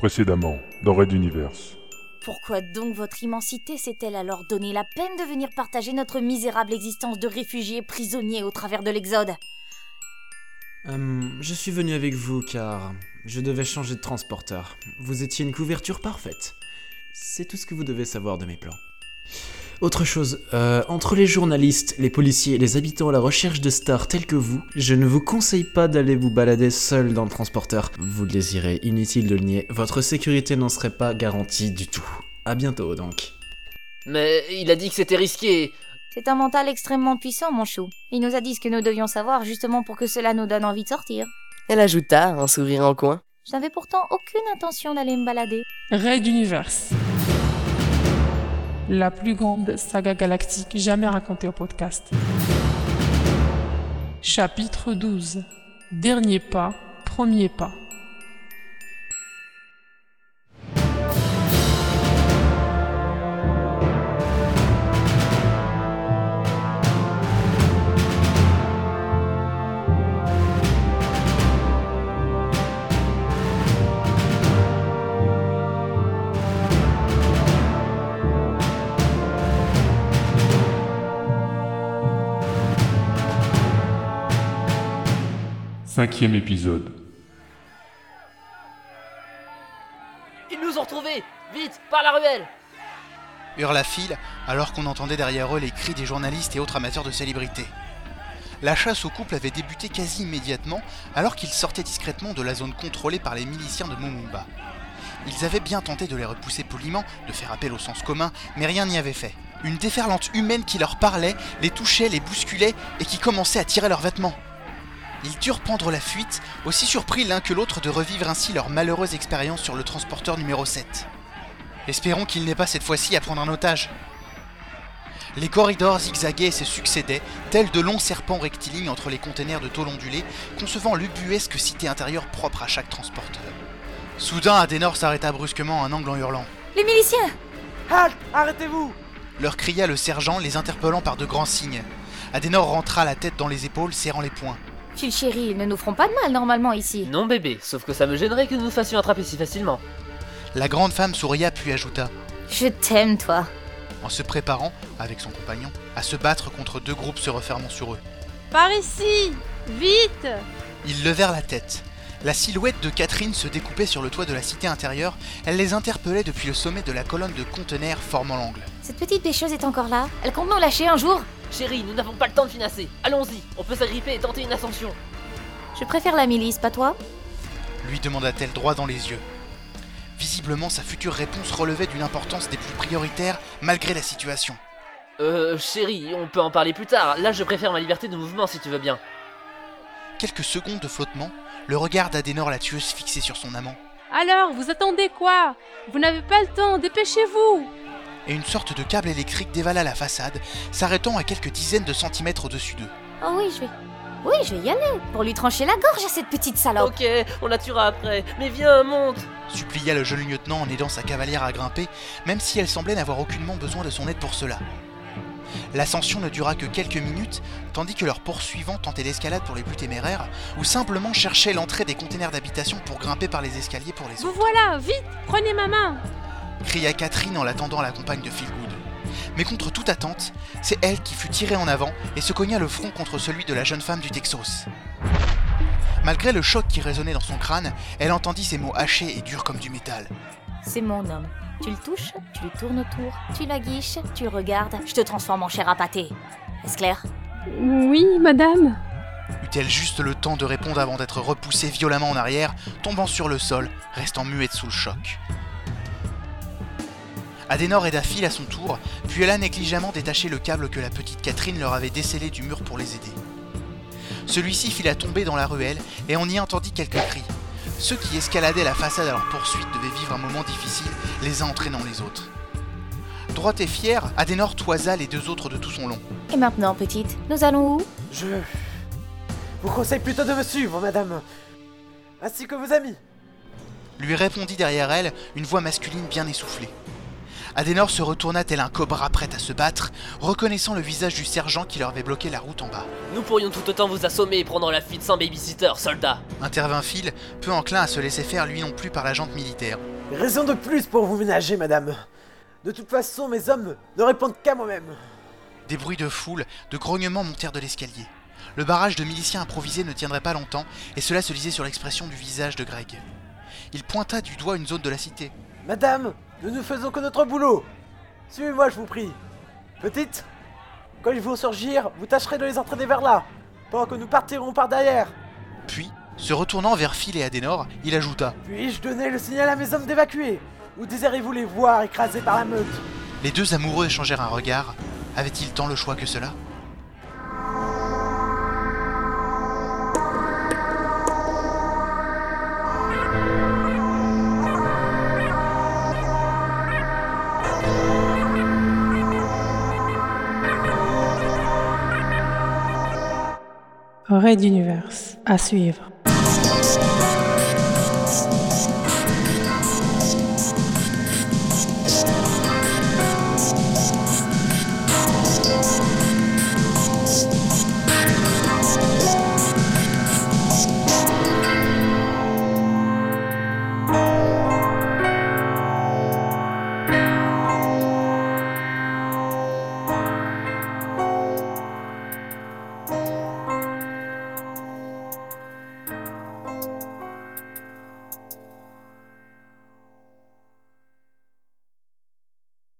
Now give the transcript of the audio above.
Précédemment, dans Red Universe. Pourquoi donc votre immensité s'est-elle alors donné la peine de venir partager notre misérable existence de réfugiés prisonniers au travers de l'Exode? Hum, je suis venu avec vous car je devais changer de transporteur. Vous étiez une couverture parfaite. C'est tout ce que vous devez savoir de mes plans. Autre chose, euh, entre les journalistes, les policiers et les habitants à la recherche de stars tels que vous, je ne vous conseille pas d'aller vous balader seul dans le transporteur. Vous le désirez, inutile de le nier, votre sécurité n'en serait pas garantie du tout. À bientôt donc. Mais il a dit que c'était risqué. C'est un mental extrêmement puissant, mon chou. Il nous a dit ce que nous devions savoir justement pour que cela nous donne envie de sortir. Elle ajouta, un sourire en coin. Je n'avais pourtant aucune intention d'aller me balader. Raid Universe. La plus grande saga galactique jamais racontée au podcast. Chapitre 12. Dernier pas, premier pas. Cinquième épisode. Ils nous ont retrouvés Vite, par la ruelle hurla Phil alors qu'on entendait derrière eux les cris des journalistes et autres amateurs de célébrités. La chasse au couple avait débuté quasi immédiatement alors qu'ils sortaient discrètement de la zone contrôlée par les miliciens de Momumba. Ils avaient bien tenté de les repousser poliment, de faire appel au sens commun, mais rien n'y avait fait. Une déferlante humaine qui leur parlait, les touchait, les bousculait et qui commençait à tirer leurs vêtements. Ils durent prendre la fuite, aussi surpris l'un que l'autre de revivre ainsi leur malheureuse expérience sur le transporteur numéro 7. Espérons qu'il n'ait pas cette fois-ci à prendre un otage. Les corridors zigzaguaient et se succédaient, tels de longs serpents rectilignes entre les containers de tôle ondulée, concevant l'ubuesque cité intérieure propre à chaque transporteur. Soudain, Adenor s'arrêta brusquement à un angle en hurlant. Les miliciens Halt Arrêtez-vous Leur cria le sergent, les interpellant par de grands signes. Adenor rentra la tête dans les épaules, serrant les poings. Phil chéri, ils ne nous feront pas de mal normalement ici. Non bébé, sauf que ça me gênerait que nous nous fassions attraper si facilement. La grande femme souria puis ajouta, Je t'aime, toi. en se préparant, avec son compagnon, à se battre contre deux groupes se refermant sur eux. Par ici Vite Ils levèrent la tête. La silhouette de Catherine se découpait sur le toit de la cité intérieure, elle les interpellait depuis le sommet de la colonne de conteneurs formant l'angle. Cette petite pêcheuse est encore là. Elle compte nous lâcher un jour? Chérie, nous n'avons pas le temps de finasser. Allons-y, on peut s'agripper et tenter une ascension. Je préfère la milice, pas toi lui demanda-t-elle droit dans les yeux. Visiblement, sa future réponse relevait d'une importance des plus prioritaires malgré la situation. Euh, chérie, on peut en parler plus tard. Là, je préfère ma liberté de mouvement si tu veux bien. Quelques secondes de flottement, le regard d'Adenor la tueuse fixé sur son amant, Alors, vous attendez quoi? Vous n'avez pas le temps, dépêchez-vous et une sorte de câble électrique dévala la façade, s'arrêtant à quelques dizaines de centimètres au-dessus d'eux. Oh oui, je vais. Oui, je vais y aller. Pour lui trancher la gorge à cette petite salope. Ok, on la tuera après. Mais viens, monte supplia le jeune lieutenant en aidant sa cavalière à grimper, même si elle semblait n'avoir aucunement besoin de son aide pour cela. L'ascension ne dura que quelques minutes, tandis que leurs poursuivants tentaient l'escalade pour les plus téméraires, ou simplement cherchaient l'entrée des containers d'habitation pour grimper par les escaliers pour les Vous autres. voilà, vite Prenez ma main cria Catherine en l'attendant à la compagne de Philgood. Mais contre toute attente, c'est elle qui fut tirée en avant et se cogna le front contre celui de la jeune femme du Texas. Malgré le choc qui résonnait dans son crâne, elle entendit ces mots hachés et durs comme du métal. C'est mon homme. Tu le touches, tu lui tournes autour, tu la guiches, tu le regardes, je te transforme en chair à pâté. Est-ce clair? Oui, madame Eut-elle juste le temps de répondre avant d'être repoussée violemment en arrière, tombant sur le sol, restant muette sous le choc. Adenor aida Phil à son tour, puis elle a négligemment détaché le câble que la petite Catherine leur avait décellé du mur pour les aider. Celui-ci fila tomber dans la ruelle et on y entendit quelques cris. Ceux qui escaladaient la façade à leur poursuite devaient vivre un moment difficile, les uns entraînant les autres. Droite et fière, Adenor toisa les deux autres de tout son long. Et maintenant, petite, nous allons où? Je vous conseille plutôt de me suivre, madame. Ainsi que vos amis. lui répondit derrière elle une voix masculine bien essoufflée. Adenor se retourna tel un cobra prêt à se battre, reconnaissant le visage du sergent qui leur avait bloqué la route en bas. Nous pourrions tout autant vous assommer et prendre la fuite sans babysitter, soldat. Intervint Phil, peu enclin à se laisser faire lui non plus par la jante militaire. Raison de plus pour vous ménager, madame. De toute façon, mes hommes ne répondent qu'à moi-même. Des bruits de foule, de grognements montèrent de l'escalier. Le barrage de miliciens improvisés ne tiendrait pas longtemps, et cela se lisait sur l'expression du visage de Greg. Il pointa du doigt une zone de la cité. Madame, nous ne faisons que notre boulot. Suivez-moi, je vous prie. Petite, quand ils vont surgir, vous tâcherez de les entraîner vers là, pendant que nous partirons par derrière. Puis, se retournant vers Phil et Adenor, il ajouta Puis-je donner le signal à mes hommes d'évacuer? Ou désirez-vous les voir écrasés par la meute? Les deux amoureux échangèrent un regard. Avait-il tant le choix que cela? Red Universe. À suivre.